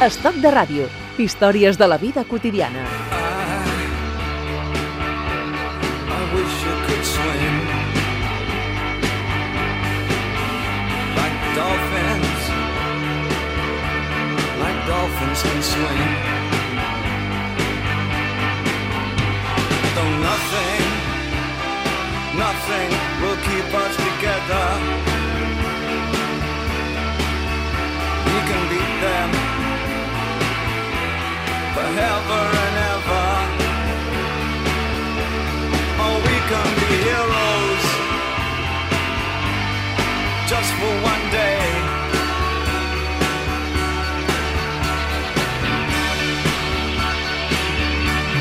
Estoc de ràdio. Històries de la vida quotidiana. I wish you could swim like dolphins, like dolphins can swim. Nothing, nothing will keep us together. We can beat them forever and ever. We can be heroes just for one day.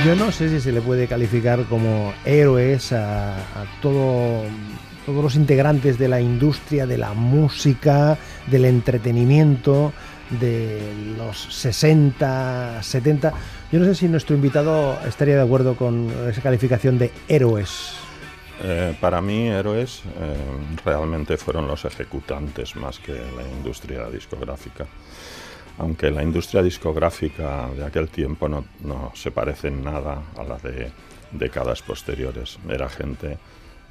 Yo no sé si se le puede calificar como héroes a, a todo, todos los integrantes de la industria, de la música, del entretenimiento, de los 60, 70. Yo no sé si nuestro invitado estaría de acuerdo con esa calificación de héroes. Eh, para mí, héroes eh, realmente fueron los ejecutantes más que la industria discográfica. Aunque la industria discográfica de aquel tiempo no, no se parece en nada a la de décadas posteriores. Era gente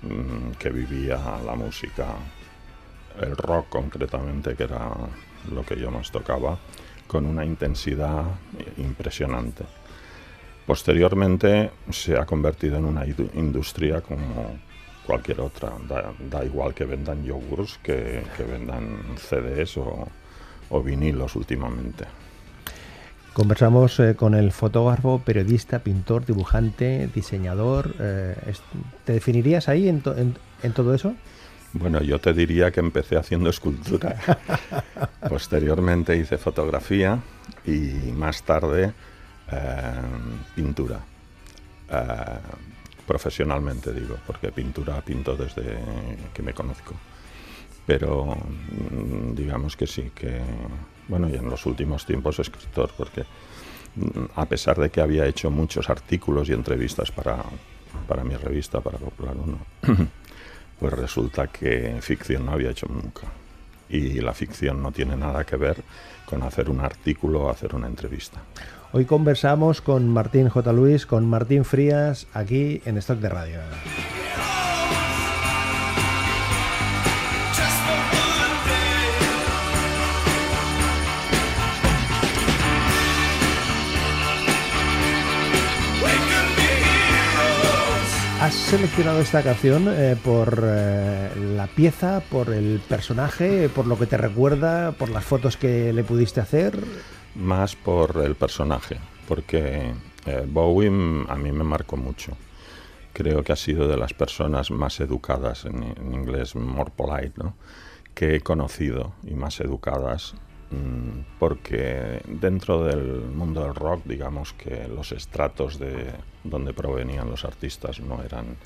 mm, que vivía la música, el rock concretamente, que era lo que yo más tocaba, con una intensidad impresionante. Posteriormente se ha convertido en una industria como cualquier otra. Da, da igual que vendan yogurts que, vendan CDs o, vinilos últimamente. Conversamos eh, con el fotógrafo, periodista, pintor, dibujante, diseñador. eh, ¿Te definirías ahí en todo eso? Bueno, yo te diría que empecé haciendo escultura. Posteriormente hice fotografía y más tarde eh, pintura. Eh, profesionalmente digo, porque pintura pinto desde que me conozco. Pero mm, digamos que sí, que bueno, y en los últimos tiempos escritor, porque mm, a pesar de que había hecho muchos artículos y entrevistas para, para mi revista, para Popular 1, pues resulta que ficción no había hecho nunca. Y la ficción no tiene nada que ver con hacer un artículo o hacer una entrevista. Hoy conversamos con Martín J. Luis, con Martín Frías, aquí en Stock de Radio. ¿Has seleccionado esta canción eh, por eh, la pieza, por el personaje, por lo que te recuerda, por las fotos que le pudiste hacer? Más por el personaje, porque eh, Bowie a mí me marcó mucho. Creo que ha sido de las personas más educadas, en, en inglés more polite, ¿no? que he conocido y más educadas, porque dentro del mundo del rock, digamos que los estratos de donde provenían los artistas no eran,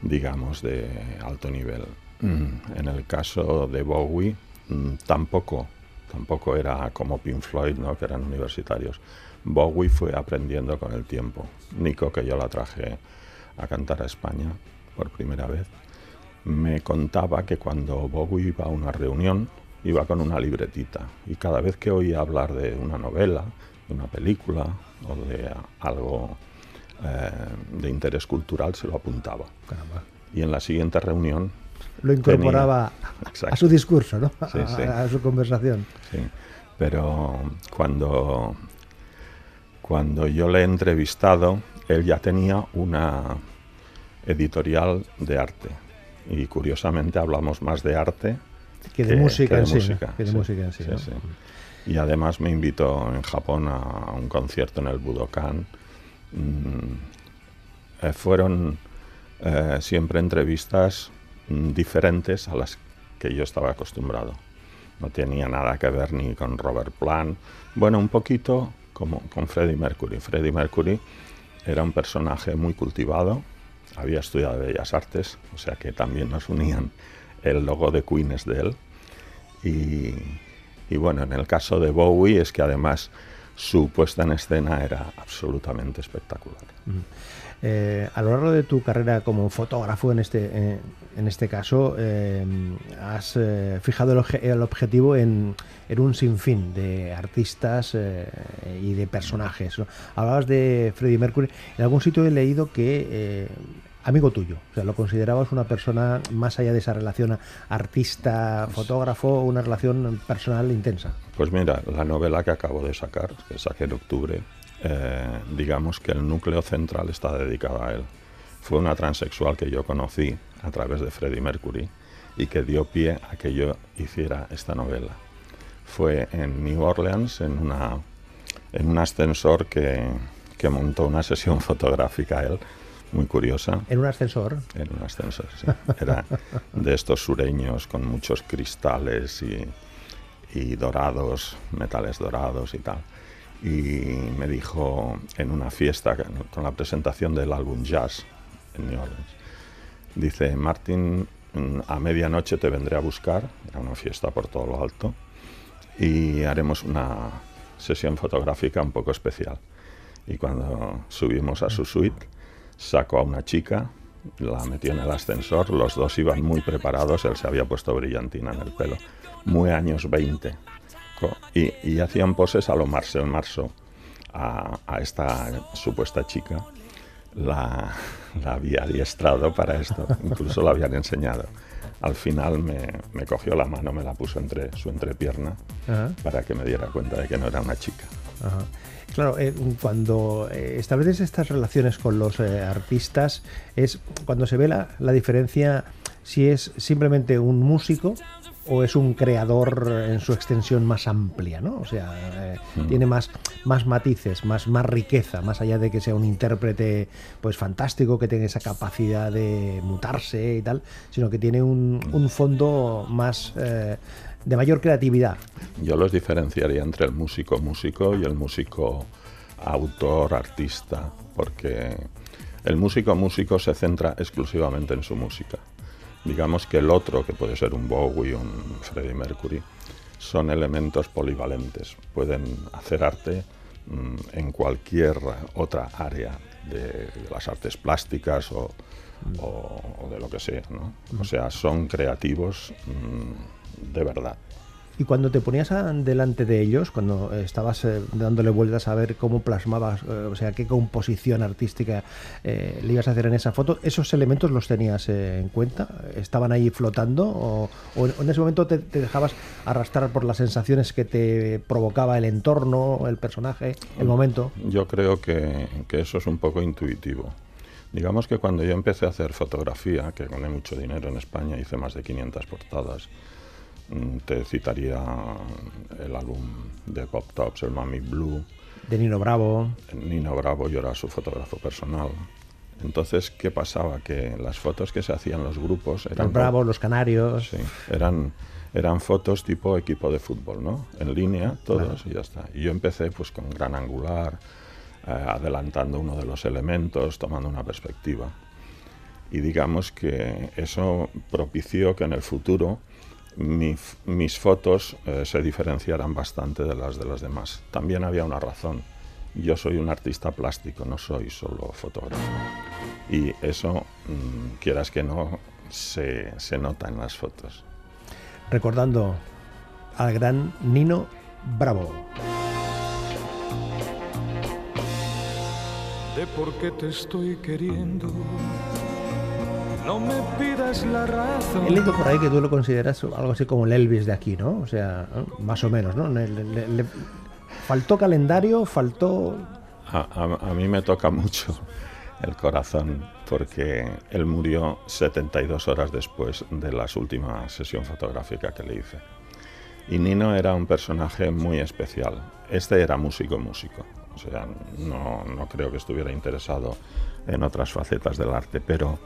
digamos, de alto nivel. Mm, En el caso de Bowie, mm, tampoco, tampoco era como Pink Floyd, ¿no? que eran universitarios. Bowie fue aprendiendo con el tiempo. Nico, que yo la traje a cantar a España por primera vez, me contaba que cuando Bowie iba a una reunión, iba con una libretita y cada vez que oía hablar de una novela, de una película o de algo eh, de interés cultural, se lo apuntaba. Caramba. Y en la siguiente reunión Lo incorporaba a Exacto. su discurso, ¿no? Sí, a, sí. a su conversación. Sí, pero cuando, cuando yo le he entrevistado, él ya tenía una editorial de arte. Y curiosamente hablamos más de arte Que de música que en sí, Que de sí, música en sí, sí, ¿no? sí. Y además me invitó en Japón a un concierto en el Budokan. Mm, eh, fueron eh, siempre entrevistas mm, diferentes a las que yo estaba acostumbrado. No tenía nada que ver ni con Robert Plant. Bueno, un poquito como con Freddie Mercury. Freddie Mercury era un personaje muy cultivado, había estudiado Bellas Artes, o sea que también nos unían el logo de Queen es de él. Y, bueno, en el caso de Bowie es que además su puesta en escena era absolutamente espectacular. Eh, a lo largo de tu carrera como fotógrafo, en este, eh, en este caso, eh, has fijado el, obje- el objetivo en, en un sinfín de artistas y de personajes. Hablabas de Freddie Mercury. En algún sitio he leído que amigo tuyo, o sea, lo considerabas una persona más allá de esa relación artista-fotógrafo, una relación personal intensa. Pues mira, la novela que acabo de sacar, que saqué en octubre, eh, digamos que el núcleo central está dedicado a él. Fue una transexual que yo conocí a través de Freddie Mercury y que dio pie a que yo hiciera esta novela. Fue en New Orleans, en, una, en un ascensor que, que montó una sesión fotográfica él, muy curiosa. En un ascensor. En un ascensor, sí. Era de estos sureños con muchos cristales y, y dorados, metales dorados y tal. Y me dijo en una fiesta con la presentación del álbum Jazz en New Orleans, dice, Martín, a medianoche te vendré a buscar, era una fiesta por todo lo alto, y haremos una sesión fotográfica un poco especial. Y cuando subimos a su suite, sacó a una chica, la metió en el ascensor, los dos iban muy preparados, él se había puesto brillantina en el pelo, muy años 20, co- y, y hacían poses a lo Marcel Marceau a, a esta supuesta chica. La, la había adiestrado para esto, incluso la habían enseñado. Al final me, me cogió la mano, me la puso entre su entrepierna Ajá. para que me diera cuenta de que no era una chica. Ajá. Claro, eh, cuando eh, estableces estas relaciones con los eh, artistas, es cuando se ve la, la diferencia si es simplemente un músico o es un creador en su extensión más amplia, ¿no? O sea, eh, tiene más, más matices, más, más riqueza, más allá de que sea un intérprete pues fantástico, que tenga esa capacidad de mutarse y tal, sino que tiene un, un fondo más eh, de mayor creatividad. Yo los diferenciaría entre el músico músico y el músico autor, artista, porque el músico músico se centra exclusivamente en su música. Digamos que el otro, que puede ser un Bowie, un Freddie Mercury, son elementos polivalentes. Pueden hacer arte mm, en cualquier otra área de, las artes plásticas o de lo que sea. ¿no? O sea, son creativos mm, de verdad. Y cuando te ponías delante de ellos, cuando estabas eh, dándole vueltas a ver cómo plasmabas, eh, o sea, qué composición artística eh, le ibas a hacer en esa foto, ¿esos elementos los tenías eh, en cuenta? ¿Estaban ahí flotando? ¿O, o en- ese momento te, te dejabas arrastrar por las sensaciones que te provocaba el entorno, el personaje, el momento? Yo creo que, que eso es un poco intuitivo. Digamos que cuando yo empecé a hacer fotografía, que gané mucho dinero en España, hice más de 500 portadas, te citaría el álbum de Pop Tops, el Mami Blue, De Nino Bravo. Nino Bravo, yo era su fotógrafo personal. Entonces, ¿qué pasaba? Que las fotos que se hacían los grupos eran Los Bravos, Los Canarios. Sí, eran, eran fotos tipo equipo de fútbol, ¿no? En línea, todos y ya está. Y yo empecé pues con gran angular, eh, adelantando uno de los elementos, tomando una perspectiva. Y digamos que eso propició que en el futuro mi mis fotos eh, se diferenciaran bastante de las de las demás. También había una razón. Yo soy un artista plástico, no soy solo fotógrafo. Y eso, mm, quieras que no, se, se nota en las fotos. Recordando al gran Nino Bravo. de por qué te estoy queriendo. No me pidas la razón. He leído por ahí que tú lo consideras algo así como el Elvis de aquí, ¿no? O sea, más o menos, ¿no? Le- le- le- faltó calendario, faltó... A, a- a mí me toca mucho el corazón porque él murió 72 horas después de la última sesión fotográfica que le hice. Y Nino era un personaje muy especial. Este era músico músico. O sea, no, no creo que estuviera interesado en otras facetas del arte, pero...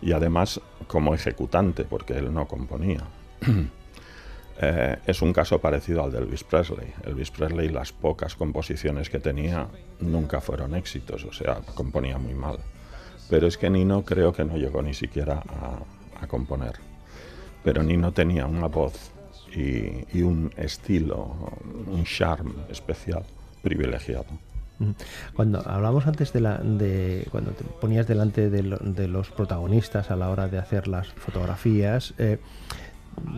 Y además como ejecutante, porque él no componía. Eh, es un caso parecido al de Elvis Presley. Elvis Presley, las pocas composiciones que tenía nunca fueron éxitos, o sea, componía muy mal. Pero es que Nino creo que no llegó ni siquiera a, componer. Pero Nino tenía una voz y un estilo, un charme especial privilegiado. Cuando hablamos antes de, la, de cuando te ponías delante de, los protagonistas a la hora de hacer las fotografías, eh,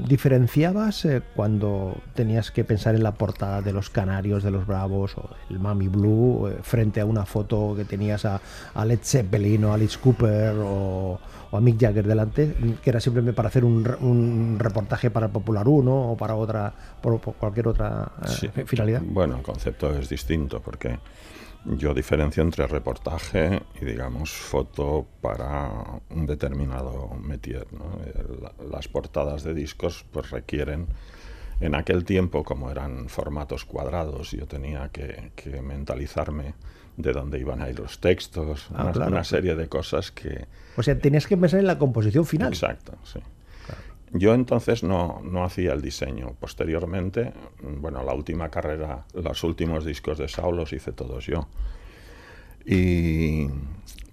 ¿diferenciabas eh, cuando tenías que pensar en la portada de los Canarios, de los Bravos o el Mami Blue eh, frente a una foto que tenías a, Led Zeppelin o a Alice Cooper o, a Mick Jagger delante, que era simplemente para hacer un, reportaje para Popular 1 o para otra, por, cualquier otra finalidad? Bueno, el concepto es distinto porque yo diferencio entre reportaje y, digamos, foto para un determinado métier. Las portadas de discos pues requieren, en aquel tiempo, como eran formatos cuadrados, yo tenía que, mentalizarme de dónde iban a ir los textos, ah, una, serie de cosas que... O sea, tenías que pensar en la composición final. Exacto, sí. Yo entonces no, no, hacía el diseño. Posteriormente, bueno, la última carrera, los últimos discos de Saul los hice todos yo. Y,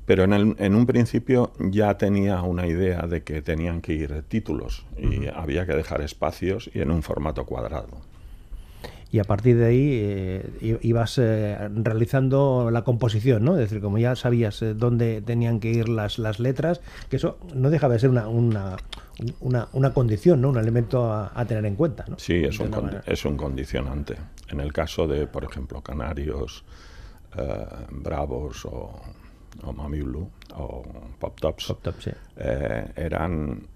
pero en, el, en, un principio ya tenía una idea de que tenían que ir títulos y había que dejar espacios y en un formato cuadrado y a partir de ahí eh, ibas eh, realizando la composición, ¿no? Es decir, como ya sabías eh, dónde tenían que ir las, las letras, que eso no deja de ser una, una, una, condición, ¿no? Un elemento a, tener en cuenta, ¿no? Sí, es un, es un condicionante. En el caso de, por ejemplo, Canarios, Bravos o, o Mami Blue o Pop Tops, eran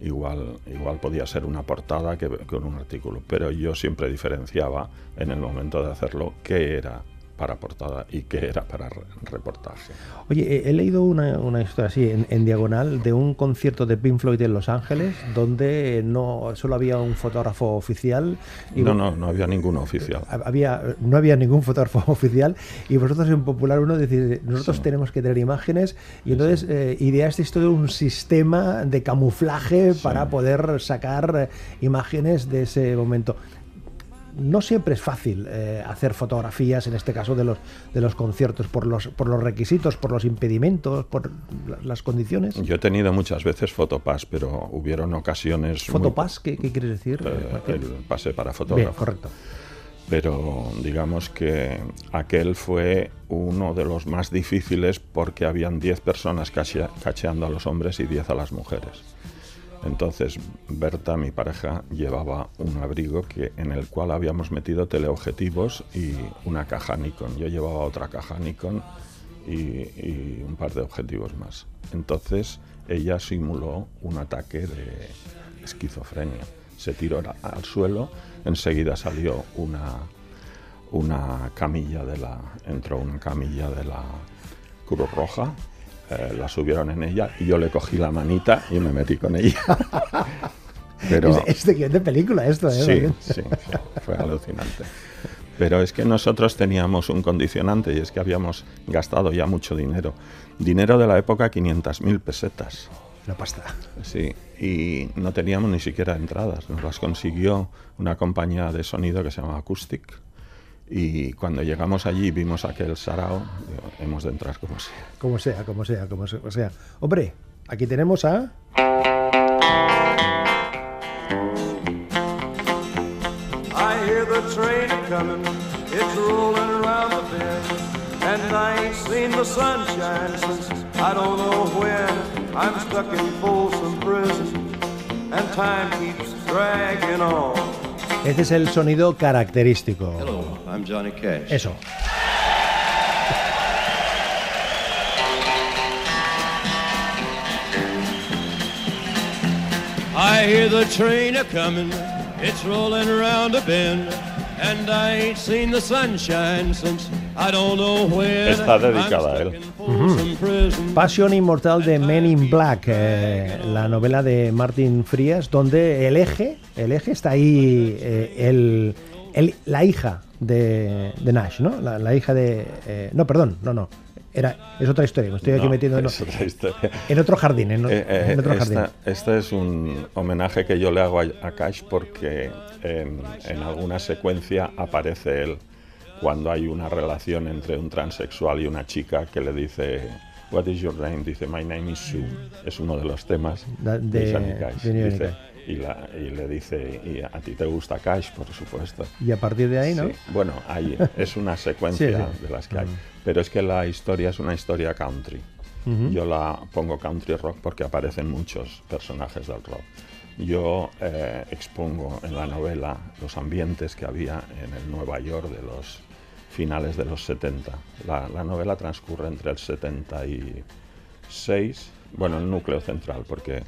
igual, igual podía ser una portada que, que un artículo, pero yo siempre diferenciaba en el momento de hacerlo qué era para portada y que era para reportaje. Oye, he, leído una, una, historia así en, diagonal de un concierto de Pink Floyd en Los Ángeles donde no solo había un fotógrafo oficial. Y no, no, no había ninguno oficial. Había, no había ningún fotógrafo oficial y vosotros en Popular Uno decís, nosotros tenemos que tener imágenes y entonces eh, ideasteis todo un sistema de camuflaje para poder sacar eh, imágenes de ese momento no siempre es fácil eh, hacer fotografías, en este caso de los, de los conciertos, por los, por los requisitos, por los impedimentos, por las condiciones. Yo he tenido muchas veces fotopass, pero hubieron ocasiones... ¿Fotopass? ¿Qué, ¿Qué, quieres decir? Eh, el pase para fotógrafo. correcto. Pero digamos que aquel fue uno de los más difíciles porque habían 10 personas cacheando a los hombres y 10 a las mujeres. Entonces Berta, mi pareja, llevaba un abrigo que, en el cual habíamos metido teleobjetivos y una caja Nikon. Yo llevaba otra caja Nikon y, un par de objetivos más. Entonces ella simuló un ataque de esquizofrenia. Se tiró al suelo, enseguida salió una, una camilla de la, entró una camilla de la Cruz Roja eh, la subieron en ella y yo le cogí la manita y me metí con ella. Pero, es, de, de película esto, ¿eh? Sí, sí, fue alucinante. Pero es que nosotros teníamos un condicionante y es que habíamos gastado ya mucho dinero. Dinero de la época, 500.000 pesetas. La pasta. Sí, y no teníamos ni siquiera entradas. Nos las consiguió una compañía de sonido que se llama Acoustic y cuando llegamos allí vimos aquel sarao, hemos de entrar como sea. Como sea, como sea, como sea. Hombre, aquí tenemos a... I hear the train coming, it's rolling around the bend. And I ain't seen the sunshine since I don't know when. I'm stuck in Folsom Prison, and time keeps dragging on. Este es el sonido característico. I'm Johnny Cash. Eso. I hear the train a coming, it's rolling around a bend, and I ain't seen the sunshine since I don't know when. Está dedicada a él. Pasión Inmortal de Men in Black, eh, la novela de Martin Frías, donde el eje, el eje está ahí, eh, el, el, la hija de, de Nash, ¿no? La, hija de... Eh, no, perdón, no, no. Era, es otra historia, me estoy aquí metiendo en, en, otro jardín. En, otro esta, jardín. este es un homenaje que yo le hago a, a Cash porque en, en alguna secuencia aparece él cuando hay una relación entre un transexual y una chica que le dice What is your name? Dice, My name is Sue. Es uno de los temas de, de- Johnny Cash. de Dice. Y, la- y le dice, ¿y a ti te gusta Cash? Por supuesto. Y a partir de ahí, ¿no? Sí, Bueno, ahí es una secuencia Sí, sí. de las que hay. Pero es que la historia es una historia country. Yo la pongo country rock porque aparecen muchos personajes del rock. Yo eh, expongo en la novela los ambientes que había en el Nueva York de los finales de los 70. La, la novela transcurre entre el 76, bueno, el núcleo central, porque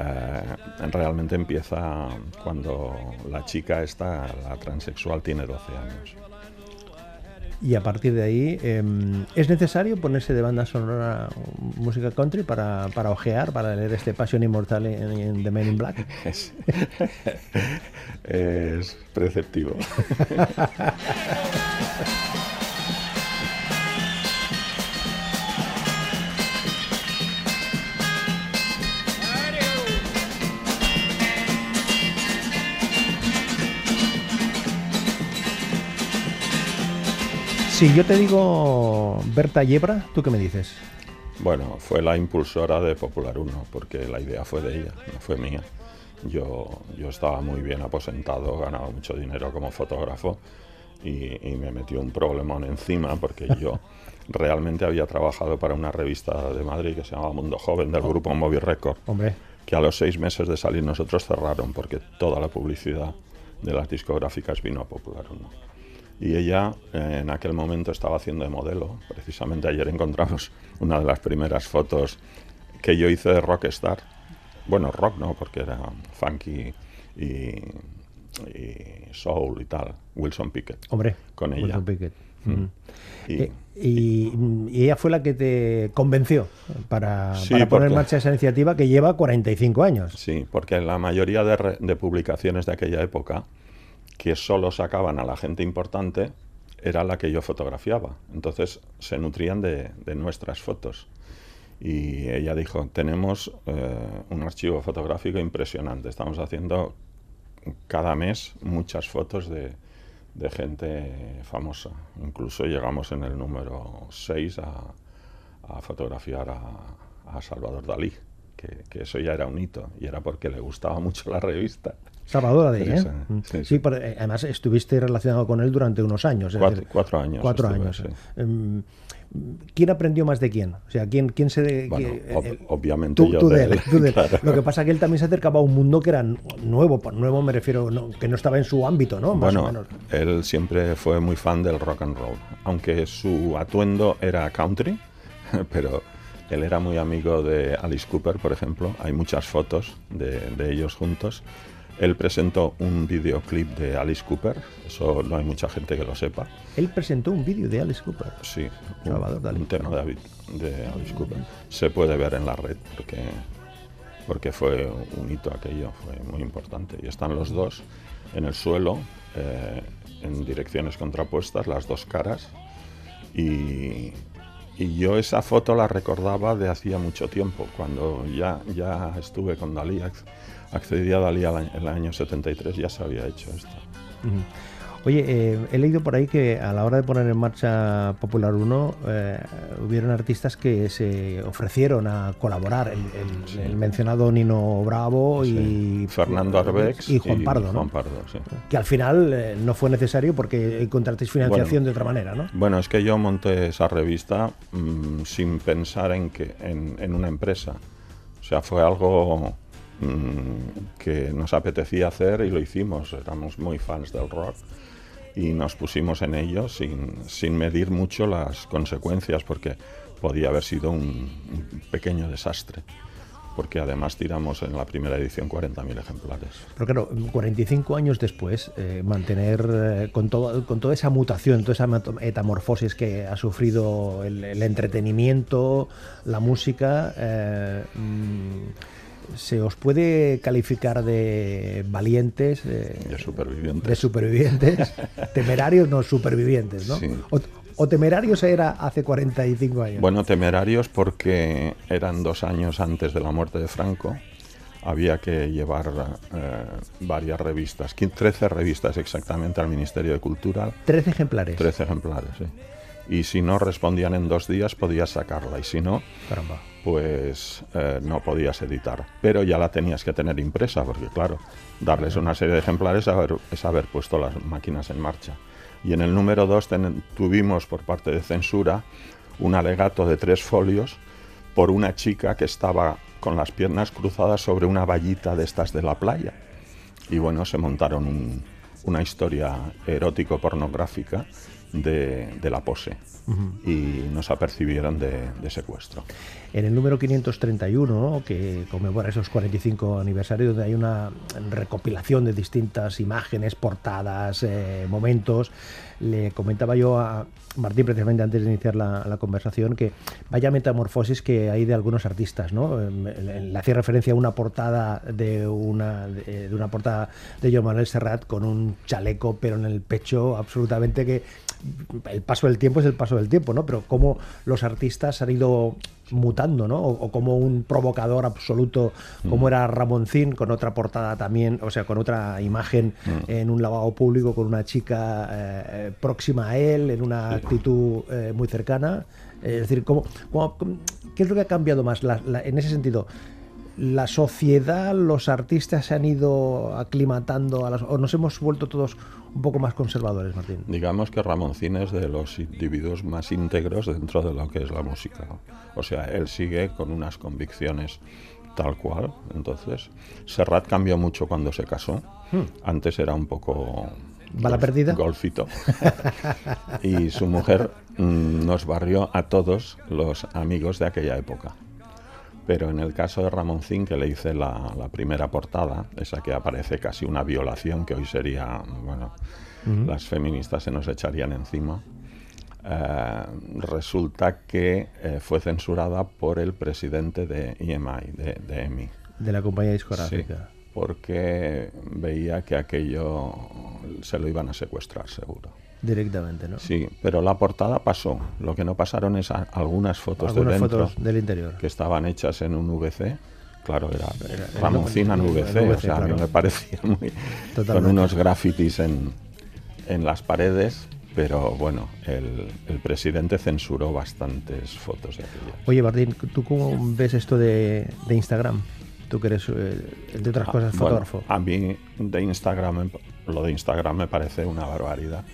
eh, realmente empieza cuando la chica esta, la transexual, tiene 12 años. Y a partir de ahí, em, ¿es necesario ponerse de banda sonora música country para, para ojear, para leer este Pasión Inmortal en, en The Men in Black? Es, es preceptivo. Si yo te digo Berta Yebra, ¿tú qué me dices? Bueno, fue la impulsora de Popular 1, porque la idea fue de ella, no fue mía. Yo, yo estaba muy bien aposentado, ganaba mucho dinero como fotógrafo y, y me metió un problemón encima porque yo realmente había trabajado para una revista de Madrid que se llamaba Mundo Joven del grupo Moby Record, Hombre, que a los seis meses de salir nosotros cerraron porque toda la publicidad de las discográficas vino a Popular 1. Y ella eh, en aquel momento estaba haciendo de modelo. Precisamente ayer encontramos una de las primeras fotos que yo hice de rockstar. Bueno, rock no, porque era funky y, y soul y tal. Wilson Pickett. hombre. Con ella. Wilson Pickett. Mm. Y, Eh, y, y ella fue la que te convenció para, Sí, para poner en marcha esa iniciativa que lleva 45 años. Sí, porque la mayoría de, re- de publicaciones de aquella época que solo sacaban a la gente importante era la que yo fotografiaba. Entonces se nutrían de, nuestras fotos. Y ella dijo, tenemos eh, un archivo fotográfico impresionante. Estamos haciendo cada mes muchas fotos de, de gente famosa. Incluso llegamos en el número 6 a, a fotografiar a, Salvador Dalí, que eso ya era un hito, y era porque le gustaba mucho la revista. Salvador de ¿eh? sí, sí, Sí, pero, eh, además estuviste relacionado con él durante unos años. Cuatro, decir, cuatro años. Cuatro estuve, años. sí. Em, ¿Quién aprendió más de quién? O sea, ¿quién, quién se... Bueno, que- ob- obviamente tú, yo tú de él, él, tú de él. claro. Lo que pasa es que él también se acercaba a un mundo que era nuevo. Por nuevo me refiero, no- que no estaba en su ámbito, ¿no? Más o Bueno, menos. él siempre fue muy fan del rock and roll, aunque su atuendo era country, pero él era muy amigo de Alice Cooper, por ejemplo. Hay muchas fotos de, de ellos juntos. Él presentó un videoclip de Alice Cooper, eso no hay mucha gente que lo sepa. Él presentó un vídeo de Alice Cooper. Sí, un, Salvador Dalí. un tema de, de Alice Cooper. Se puede ver en la red porque, porque fue un hito aquello, fue muy importante. Y están los dos en el suelo, eh, en direcciones contrapuestas, las dos caras. Y, y yo esa foto la recordaba de hacía mucho tiempo, cuando ya, ya estuve con Dalí, ac- accedí a Dalí al el año 73, ya se había hecho esto. Oye, eh, he leído por ahí que a la hora de poner en marcha Popular 1 eh, hubieron artistas que se ofrecieron a colaborar. El, el- Sí. el mencionado Nino Bravo y Sí. Fernando Arbex y Juan Pardo, ¿no? Juan Pardo, sí. Que al final eh, no fue necesario porque encontrasteis financiación Bueno. de otra manera, ¿no? Bueno, es que yo monté esa revista mm, sin pensar en, que, en, en una empresa. O sea, fue algo que nos apetecía hacer y lo hicimos. Éramos muy fans del rock y nos pusimos en ello sin, sin medir mucho las consecuencias porque podía haber sido un, un pequeño desastre. Porque además tiramos en la primera edición 40.000 ejemplares. Pero claro, 45 años después, eh, mantener eh, con, todo, con toda esa mutación, toda esa metamorfosis que ha sufrido el, el entretenimiento, la música, eh, mm, ¿se os puede calificar de valientes? De supervivientes. de supervivientes, temerarios, no supervivientes, ¿no? Sí. O, o temerarios era hace 45 años. Bueno, temerarios porque eran dos años antes de la muerte de Franco. Había que llevar eh, varias revistas, 15 13 revistas exactamente al Ministerio de Cultura, 13 ejemplares. 13 ejemplares, sí. Y si no respondían en dos días podías sacarla y si no, Caramba. pues eh, no podías editar. Pero ya la tenías que tener impresa porque claro, darles una serie de ejemplares haber- es haber puesto las máquinas en marcha. Y en el número 2 tuvimos por parte de censura un alegato de tres folios por una chica que estaba con las piernas cruzadas sobre una vallita de estas de la playa. Y bueno, se montaron un- una historia erótico-pornográfica de, la pose y nos apercibieron de, de secuestro. En el número 531, ¿no? que conmemora esos 45 aniversarios, donde hay una recopilación de distintas imágenes, portadas, eh, momentos, le comentaba yo a Martín precisamente antes de iniciar la, la conversación que vaya metamorfosis que hay de algunos artistas, ¿no? Em, Le hacía referencia a una portada de una de, de una portada de Joan Manuel Serrat con un chaleco pero en el pecho absolutamente que el paso del tiempo es el paso del tiempo, ¿no? Pero cómo los artistas han ido mutando, ¿no? O, o como un provocador absoluto, como era Ramoncín, con otra portada también, o sea, con otra imagen en un lavabo público con una chica eh, eh, próxima a él, en una actitud eh, muy cercana. Es decir, ¿cómo, cómo- cómo- ¿qué es lo que ha cambiado más La- la- en ese sentido? ¿La sociedad, los artistas se han ido aclimatando a las, o nos hemos vuelto todos un poco más conservadores, Martín? Digamos que Ramoncín es de los individuos más íntegros dentro de lo que es la música. O sea, él sigue con unas convicciones tal cual. Entonces, Serrat cambió mucho cuando se casó. Antes era un poco... ¿Bala golf- perdida? Golfito. y su mujer mm, nos barrió a todos los amigos de aquella época. Pero en el caso de Ramoncín, que le hice la, la primera portada, esa que aparece casi una violación, que hoy sería, bueno, las feministas se nos echarían encima, eh, resulta que eh, fue censurada por el presidente de EMI, de, de EMI. De la compañía Sí, discográfica. Porque veía que aquello se lo iban a secuestrar, seguro. Directamente, ¿no? Sí, pero la portada pasó. Lo que no pasaron es a- algunas fotos Algunas de dentro fotos del interior. que estaban hechas en un VC. Claro, era, era Ramoncina en VC, VC, o sea, a claro. mí me parecía muy... con unos grafitis en, en las paredes, pero bueno, el, el presidente censuró bastantes fotos de aquellas. Oye, Martín, ¿tú cómo ves esto de, de Instagram? Tú que eres, eh, entre otras Ah, cosas, bueno, fotógrafo. a mí de Instagram, lo de Instagram me parece una barbaridad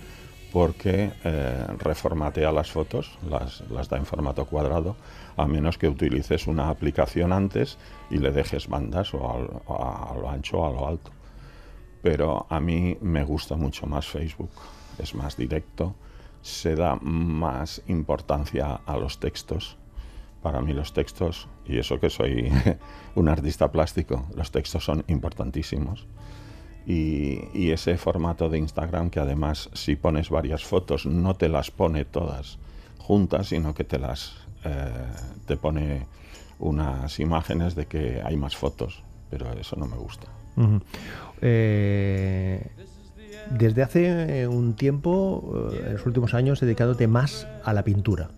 porque eh, reformatea las fotos, las, las da en formato cuadrado, a menos que utilices una aplicación antes y le dejes bandas o, al- o a, lo ancho o a lo alto. Pero a mí me gusta mucho más Facebook, es más directo, se da más importancia a los textos. Para mí los textos, y eso que soy un artista plástico, los textos son importantísimos. Y, y ese formato de Instagram que además si pones varias fotos no te las pone todas juntas, sino que te las eh, te pone unas imágenes de que hay más fotos, pero eso no me gusta. Eh, desde hace eh, un tiempo, en los últimos años, dedicándote más a la pintura.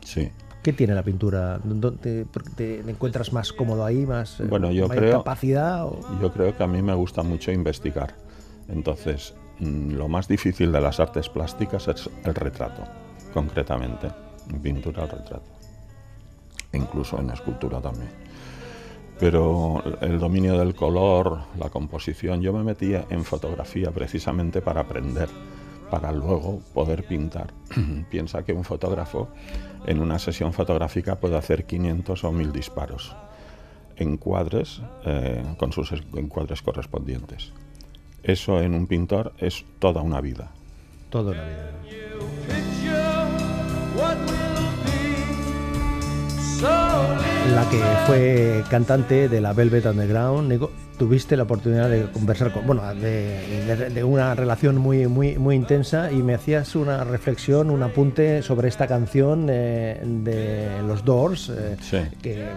Sí. ¿Qué tiene la pintura? ¿Dónde te, te encuentras más cómodo ahí? ¿Más eh, Bueno, yo mayor creo- capacidad? o- Yo creo que a mí me gusta mucho investigar. Entonces, mm, lo más difícil de las artes plásticas es el retrato, concretamente. En pintura el retrato. Incluso en escultura también. Pero el dominio del color, la composición, yo me metí en fotografía precisamente para aprender, para luego poder pintar. Piensa que un fotógrafo en una sesión fotográfica puede hacer 500 o 1000 disparos encuadres eh, con sus es- encuadres correspondientes. Eso en un pintor es toda una vida. Todo la vida. La que fue cantante de la Velvet Underground, Nico, tuviste la oportunidad de conversar con, bueno, de, de- de una relación muy, muy, muy intensa y me hacías una reflexión, un apunte sobre esta canción eh, de los Doors, eh, Sí. que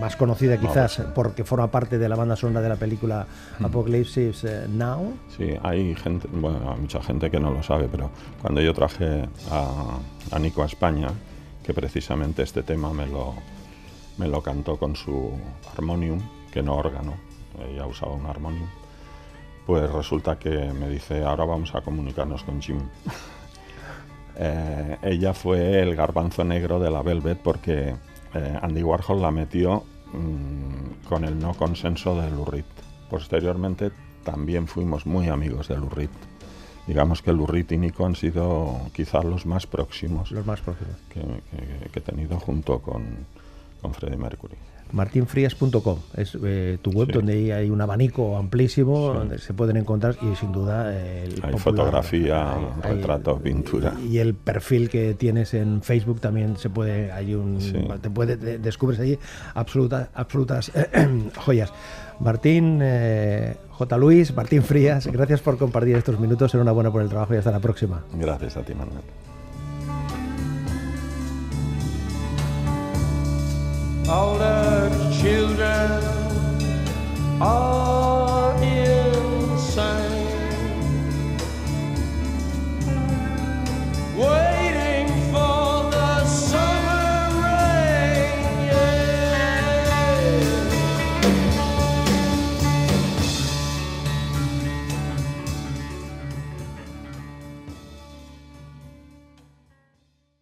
más conocida quizás porque forma parte de la banda sonora de la película Apocalypse eh, Now. Sí, hay gente, bueno, hay mucha gente que no lo sabe, pero cuando yo traje a, a Nico a España, que precisamente este tema me lo, me lo cantó con su armonium, que no órgano, ella usaba un armonium, pues resulta que me dice, ahora vamos a comunicarnos con Jim. Eh, ella fue el garbanzo negro de la Velvet porque eh, Andy Warhol la metió mm, con el no consenso de Lou Reed. Posteriormente también fuimos muy amigos de Lou Reed. Digamos que Reed y Nico han sido quizás los más próximos, los más próximos. Que, que he tenido junto con, con Freddie Mercury martinfrias.com es eh, tu web donde hay un abanico amplísimo donde se pueden encontrar y sin duda hay fotografía retrato pintura. y el perfil que tienes en Facebook también se puede hay un te puede descubres allí absolutas absolutas joyas. Martín eh, J. Luis Martín Frías gracias por compartir estos minutos. Enhorabuena por el trabajo y hasta la próxima. Gracias a ti Manuel. The children, all